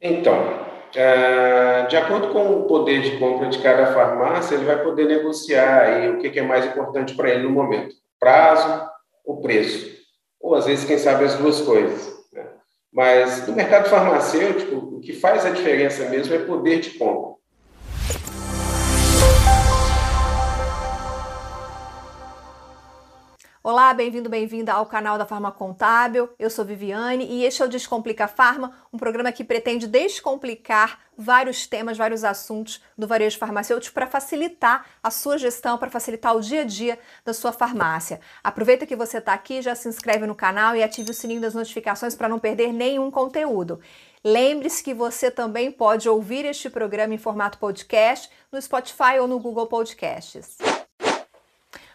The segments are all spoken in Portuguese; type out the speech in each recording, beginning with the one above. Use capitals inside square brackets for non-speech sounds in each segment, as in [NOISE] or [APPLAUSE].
Então, é, de acordo com o poder de compra de cada farmácia, ele vai poder negociar aí o que é mais importante para ele no momento: prazo ou preço. Ou às vezes, quem sabe, as duas coisas. Né? Mas no mercado farmacêutico, o que faz a diferença mesmo é poder de compra. Olá, bem-vindo, bem-vinda ao canal da Farma Contábil. Eu sou Viviane e este é o Descomplica Farma, um programa que pretende descomplicar vários temas, vários assuntos do varejo farmacêutico para facilitar a sua gestão, para facilitar o dia a dia da sua farmácia. Aproveita que você está aqui, já se inscreve no canal e ative o sininho das notificações para não perder nenhum conteúdo. Lembre-se que você também pode ouvir este programa em formato podcast no Spotify ou no Google Podcasts.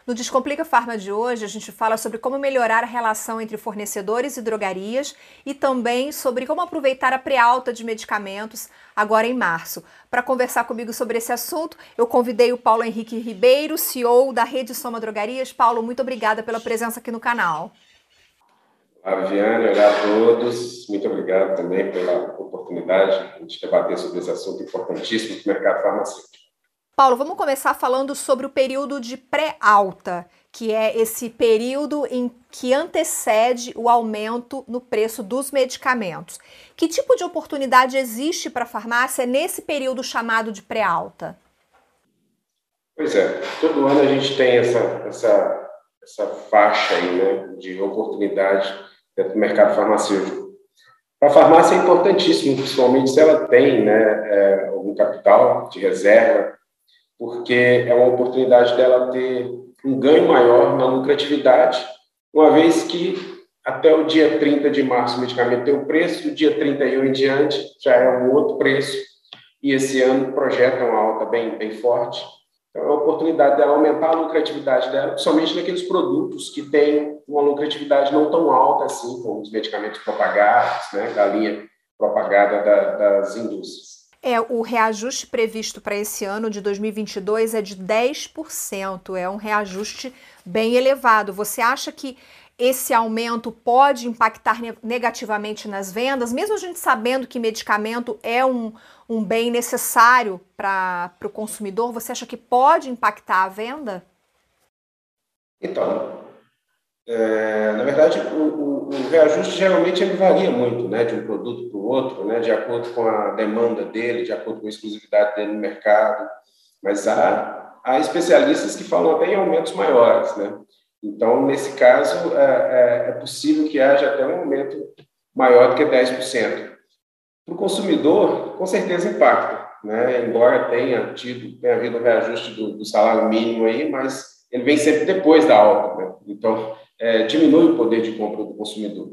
No Descomplica Farma de hoje, a gente fala sobre como melhorar a relação entre fornecedores e drogarias e também sobre como aproveitar a pré-alta de medicamentos agora em março. Para conversar comigo sobre esse assunto, eu convidei o Paulo Henrique Ribeiro, CEO da Rede Soma Drogarias. Paulo, muito obrigada pela presença aqui no canal. Olá, Viviane, olá a todos. Muito obrigado também pela oportunidade de debater sobre esse assunto importantíssimo do mercado farmacêutico. Paulo, vamos começar falando sobre o período de pré-alta, que é esse período em que antecede o aumento no preço dos medicamentos. Que tipo de oportunidade existe para a farmácia nesse período chamado de pré-alta? Pois é, todo ano a gente tem essa, essa, essa faixa aí, né, de oportunidade dentro do mercado farmacêutico. Para a farmácia é importantíssimo, principalmente se ela tem né, é, algum capital de reserva porque é uma oportunidade dela ter um ganho maior na lucratividade, uma vez que até o dia 30 de março o medicamento tem um preço, do dia 31 em diante já é um outro preço, e esse ano projeta uma alta bem, bem forte. Então, é a oportunidade dela aumentar a lucratividade dela, principalmente naqueles produtos que têm uma lucratividade não tão alta assim, como os medicamentos propagados, né, da linha propagada da, das indústrias. É, o reajuste previsto para esse ano de 2022 é de 10%, é um reajuste bem elevado. Você acha que esse aumento pode impactar negativamente nas vendas, mesmo a gente sabendo que medicamento é um, um bem necessário para o consumidor, você acha que pode impactar a venda? Então, é, na verdade, o, o, o, reajuste geralmente ele varia muito, né, de um produto para o outro, né, de acordo com a demanda dele, de acordo com a exclusividade dele no mercado. Mas há, há especialistas que falam até em aumentos maiores, né. Então, nesse caso, é, é, é possível que haja até um aumento maior do que 10%. Para o consumidor, com certeza impacta, né, embora tenha tido, tenha havido reajuste do, do salário mínimo aí, mas ele vem sempre depois da alta, né? Então, é, diminui o poder de compra do consumidor.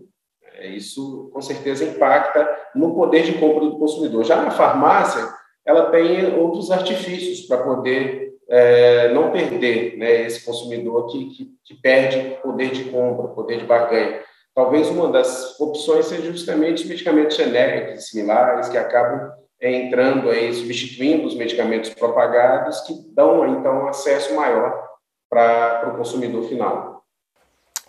É, isso, com certeza, impacta no poder de compra do consumidor. Já na farmácia, ela tem outros artifícios para poder é, não perder né, esse consumidor que, que, que, perde poder de compra, poder de barganha. Talvez uma das opções seja justamente os medicamentos genéricos e similares que acabam entrando aí, substituindo os medicamentos propagados, que dão, então, acesso maior para o consumidor final.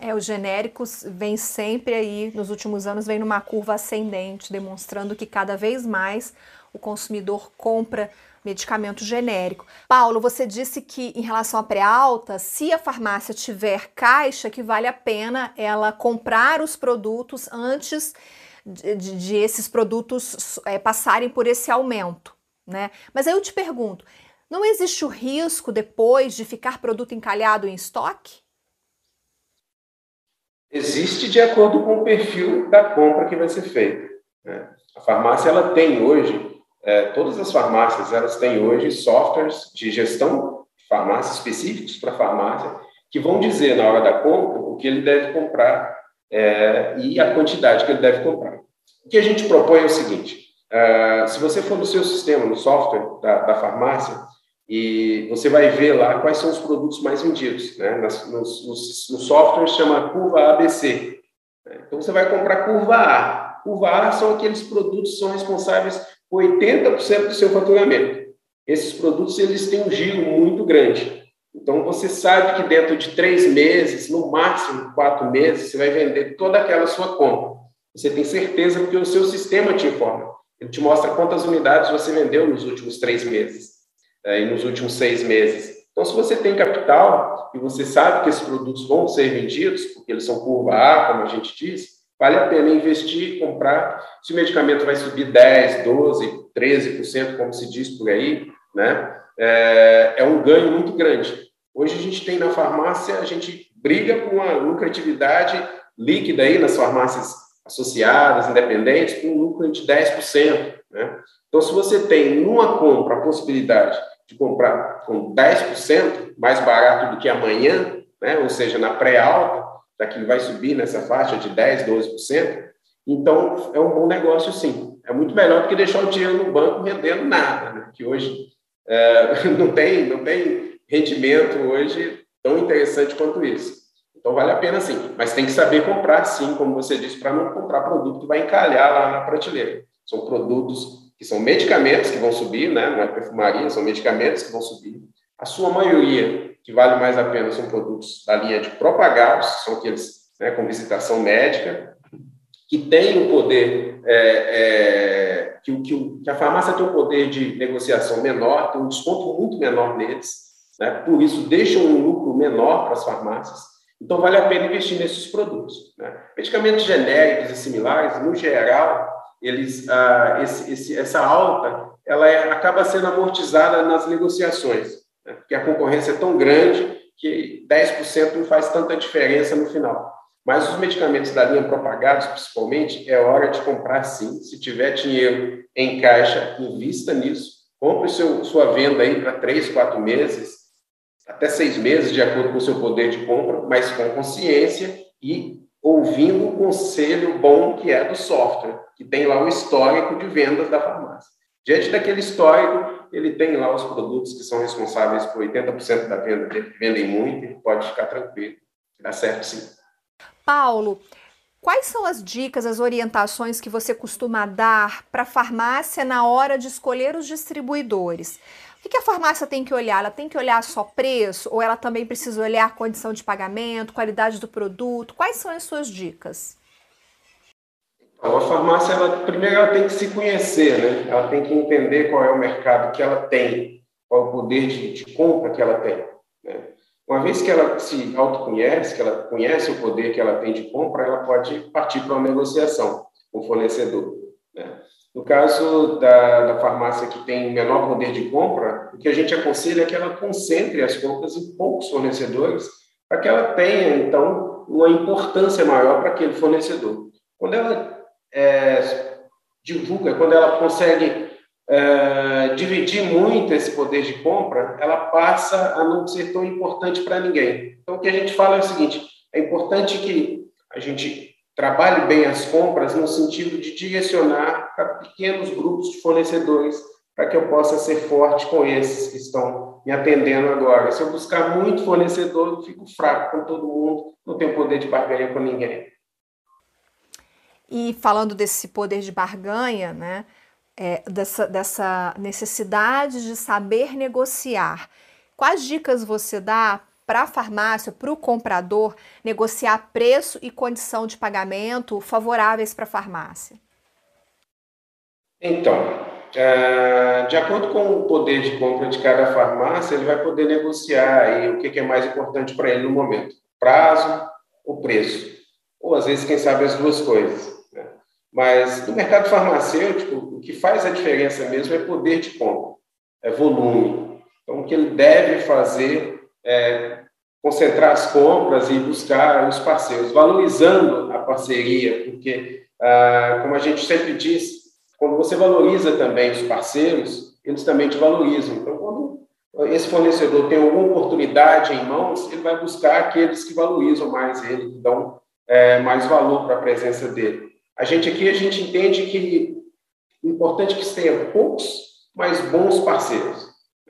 É, os genéricos vêm sempre aí, nos últimos anos, vem numa curva ascendente, demonstrando que cada vez mais o consumidor compra medicamento genérico. Paulo, você disse que em relação à pré-alta, se a farmácia tiver caixa, que vale a pena ela comprar os produtos antes de, de, de esses produtos é, passarem por esse aumento, né? Mas aí eu te pergunto, não existe o risco depois de ficar produto encalhado em estoque? Existe de acordo com o perfil da compra que vai ser feita. Né? A farmácia ela tem hoje, é, todas as farmácias elas têm hoje softwares de gestão de farmácia específicos para farmácia que vão dizer na hora da compra o que ele deve comprar é, e a quantidade que ele deve comprar. O que a gente propõe é o seguinte: uh, se você for no seu sistema, no software da, da farmácia, e você vai ver lá quais são os produtos mais vendidos. Né? Nos, nos, no software chama curva ABC. Né? Então você vai comprar curva A. Curva A são aqueles produtos que são responsáveis por 80% do seu faturamento. Esses produtos eles têm um giro muito grande. Então você sabe que dentro de três meses, no máximo quatro meses, você vai vender toda aquela sua compra. Você tem certeza porque o seu sistema te informa. Ele te mostra quantas unidades você vendeu nos últimos três meses é, e nos últimos seis meses. Então, se você tem capital e você sabe que esses produtos vão ser vendidos, porque eles são curva A, como a gente diz, vale a pena investir, comprar. Se o medicamento vai subir 10, 12, 13%, como se diz por aí, né? É, é um ganho muito grande. Hoje a gente tem na farmácia, a gente briga com a lucratividade líquida aí nas farmácias associadas, independentes, com um lucro de 10%. Né? Então, se você tem numa compra a possibilidade de comprar com 10% mais barato do que amanhã, né? ou seja, na pré-alta, daqui vai subir nessa faixa de 10%, 12%, então é um bom negócio sim. É muito melhor do que deixar o dinheiro no banco rendendo nada, né? que hoje é, [LAUGHS] não, tem, não tem rendimento hoje tão interessante quanto isso. Então vale a pena sim, mas tem que saber comprar sim, como você disse, para não comprar produto que vai encalhar lá na prateleira. São produtos que são medicamentos que vão subir, né? não é perfumaria, são medicamentos que vão subir. A sua maioria, que vale mais a pena, são produtos da linha de propagados, são aqueles né, com visitação médica, que têm o poder, é, é, que, que, que, a farmácia tem um poder de negociação menor, tem um desconto muito menor neles, né? por isso deixam um lucro menor para as farmácias. Então, vale a pena investir nesses produtos. Né? Medicamentos genéricos e similares, no geral, eles, ah, esse, esse, essa alta ela é, acaba sendo amortizada nas negociações, né? porque a concorrência é tão grande que 10% não faz tanta diferença no final. Mas os medicamentos da linha propagados, principalmente, é hora de comprar sim. Se tiver dinheiro em caixa, invista nisso. Compre seu, sua venda aí para três, quatro meses, até seis meses, de acordo com o seu poder de compra, mas com consciência e ouvindo o conselho bom que é do software, que tem lá o histórico de vendas da farmácia. Diante daquele histórico, ele tem lá os produtos que são responsáveis por 80% da venda dele, vendem muito, ele pode ficar tranquilo, dá certo sim. Paulo, quais são as dicas, as orientações que você costuma dar para a farmácia na hora de escolher os distribuidores? O que a farmácia tem que olhar? Ela tem que olhar só preço ou ela também precisa olhar condição de pagamento, qualidade do produto? Quais são as suas dicas? Então, a farmácia, ela, primeiro, ela tem que se conhecer, né? Ela tem que entender qual é o mercado que ela tem, qual é o poder de, de compra que ela tem. Né? Uma vez que ela se autoconhece, que ela conhece o poder que ela tem de compra, ela pode partir para uma negociação com o fornecedor. Né? No caso da, da farmácia que tem menor poder de compra, o que a gente aconselha é que ela concentre as compras em poucos fornecedores, para que ela tenha, então, uma importância maior para aquele fornecedor. Quando ela é, divulga, quando ela consegue é, dividir muito esse poder de compra, ela passa a não ser tão importante para ninguém. Então, o que a gente fala é o seguinte: é importante que a gente trabalhe bem as compras no sentido de direcionar para pequenos grupos de fornecedores para que eu possa ser forte com esses que estão me atendendo agora. Se eu buscar muito fornecedor, eu fico fraco com todo mundo, não tenho poder de barganha com ninguém. E falando desse poder de barganha, né, é, dessa, dessa necessidade de saber negociar, quais dicas você dá para a farmácia, para o comprador, negociar preço e condição de pagamento favoráveis para a farmácia? Então, é, de acordo com o poder de compra de cada farmácia, ele vai poder negociar aí o que é mais importante para ele no momento: prazo ou preço. Ou às vezes, quem sabe, as duas coisas. Né? Mas no mercado farmacêutico, o que faz a diferença mesmo é poder de compra, é volume. Então, o que ele deve fazer é concentrar as compras e buscar os parceiros, valorizando a parceria, porque, ah, como a gente sempre diz, quando você valoriza também os parceiros, eles também te valorizam. Então, quando esse fornecedor tem alguma oportunidade em mãos, ele vai buscar aqueles que valorizam mais ele, que dão é, mais valor para a presença dele. A gente aqui, a gente entende que o importante é que tenha poucos, mas bons parceiros.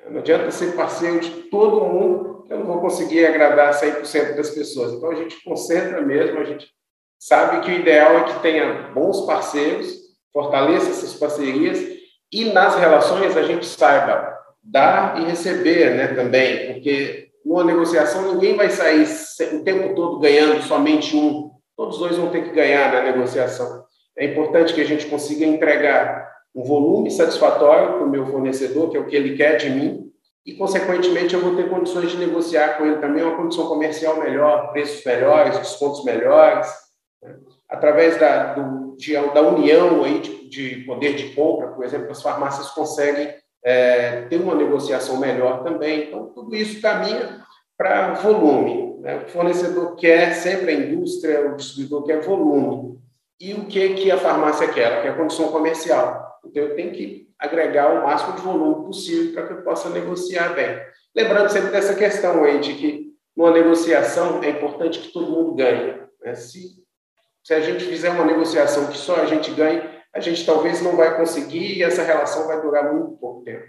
Não adianta ser parceiro de todo mundo eu não vou conseguir agradar 100% das pessoas. Então, a gente concentra mesmo, a gente sabe que o ideal é que tenha bons parceiros, fortaleça essas parcerias e nas relações a gente saiba dar e receber né, também, porque numa negociação ninguém vai sair o tempo todo ganhando somente um, todos dois vão ter que ganhar na negociação. É importante que a gente consiga entregar um volume satisfatório para o meu fornecedor, que é o que ele quer de mim, e, consequentemente, eu vou ter condições de negociar com ele também uma condição comercial melhor, preços melhores, descontos melhores, né? através da, do, de, da união aí de, de, poder de compra, por exemplo, as farmácias conseguem é, ter uma negociação melhor também. Então, tudo isso caminha para volume. Né? O fornecedor quer sempre a indústria, o distribuidor quer volume. E o que, que a farmácia quer? Ela quer condição comercial. Então, eu tenho que agregar o máximo de volume possível para que eu possa negociar bem. Lembrando sempre dessa questão aí de que numa negociação é importante que todo mundo ganhe. Né? Se, se a gente fizer uma negociação que só a gente ganhe, a gente talvez não vai conseguir e essa relação vai durar muito pouco tempo.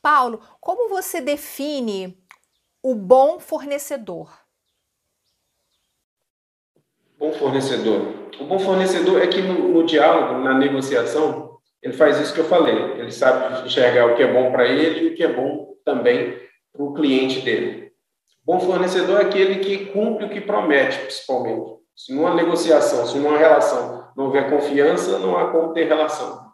Paulo, como você define o bom fornecedor? Bom fornecedor. O bom fornecedor é que no, no diálogo, na negociação, ele faz isso que eu falei. Ele sabe enxergar o que é bom para ele e o que é bom também para o cliente dele. Bom fornecedor é aquele que cumpre o que promete, principalmente. Se numa negociação, se numa relação não houver confiança, não há como ter relação.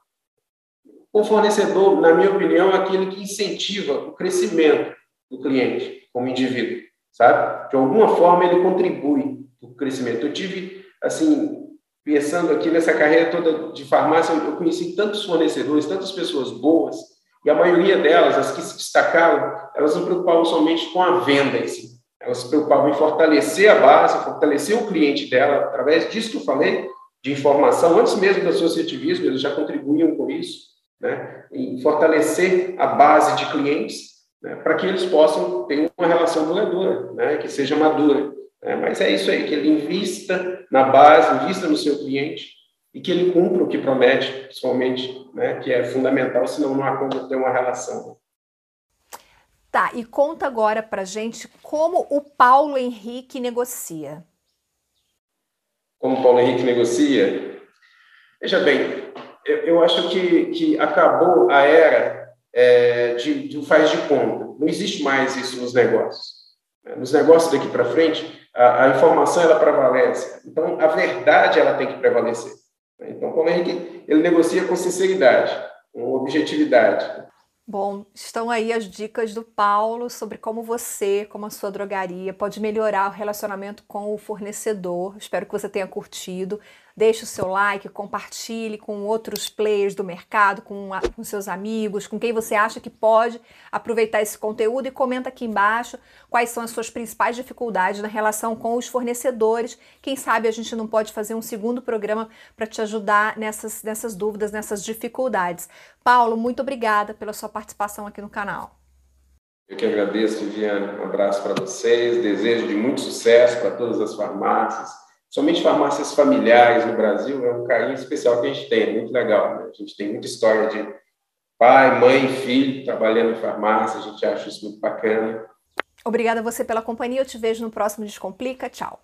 O fornecedor, na minha opinião, é aquele que incentiva o crescimento do cliente como indivíduo, sabe? De alguma forma ele contribui para o crescimento. Eu tive, assim, pensando aqui nessa carreira toda de farmácia, eu conheci tantos fornecedores, tantas pessoas boas, e a maioria delas, as que se destacaram, elas não preocupavam somente com a venda em si. Elas se preocupavam em fortalecer a base, fortalecer o cliente dela, através disso que eu falei, de informação, antes mesmo do associativismo, eles já contribuíam com isso, né? em fortalecer a base de clientes, né? para que eles possam ter uma relação duradoura, né? que seja madura. Né? Mas é isso aí, que ele invista na base, invista no seu cliente e que ele cumpra o que promete, principalmente, né? que é fundamental, senão não há como ter uma relação. Tá, e conta agora para gente como o Paulo Henrique negocia. Como o Paulo Henrique negocia? Veja bem, eu, eu acho que, que acabou a era é, de, de faz de conta. Não existe mais isso nos negócios. Nos negócios daqui para frente, a, a, informação ela prevalece. Então, a verdade ela tem que prevalecer. Então, como Henrique, ele negocia com sinceridade, com objetividade. Bom, estão aí as dicas do Paulo sobre como você, como a sua drogaria, pode melhorar o relacionamento com o fornecedor. Espero que você tenha curtido. Deixe o seu like, compartilhe com outros players do mercado, com, a, com seus amigos, com quem você acha que pode aproveitar esse conteúdo e comenta aqui embaixo quais são as suas principais dificuldades na relação com os fornecedores. Quem sabe a gente não pode fazer um segundo programa para te ajudar nessas, nessas dúvidas, nessas dificuldades. Paulo, muito obrigada pela sua participação aqui no canal. Eu que agradeço, Viviane. Um abraço para vocês, desejo de muito sucesso para todas as farmácias somente farmácias familiares no Brasil é um carinho especial que a gente tem, é muito legal. Né? A gente tem muita história de pai, mãe, filho trabalhando em farmácia, a gente acha isso muito bacana. Obrigada a você pela companhia, eu te vejo no próximo Descomplica, tchau.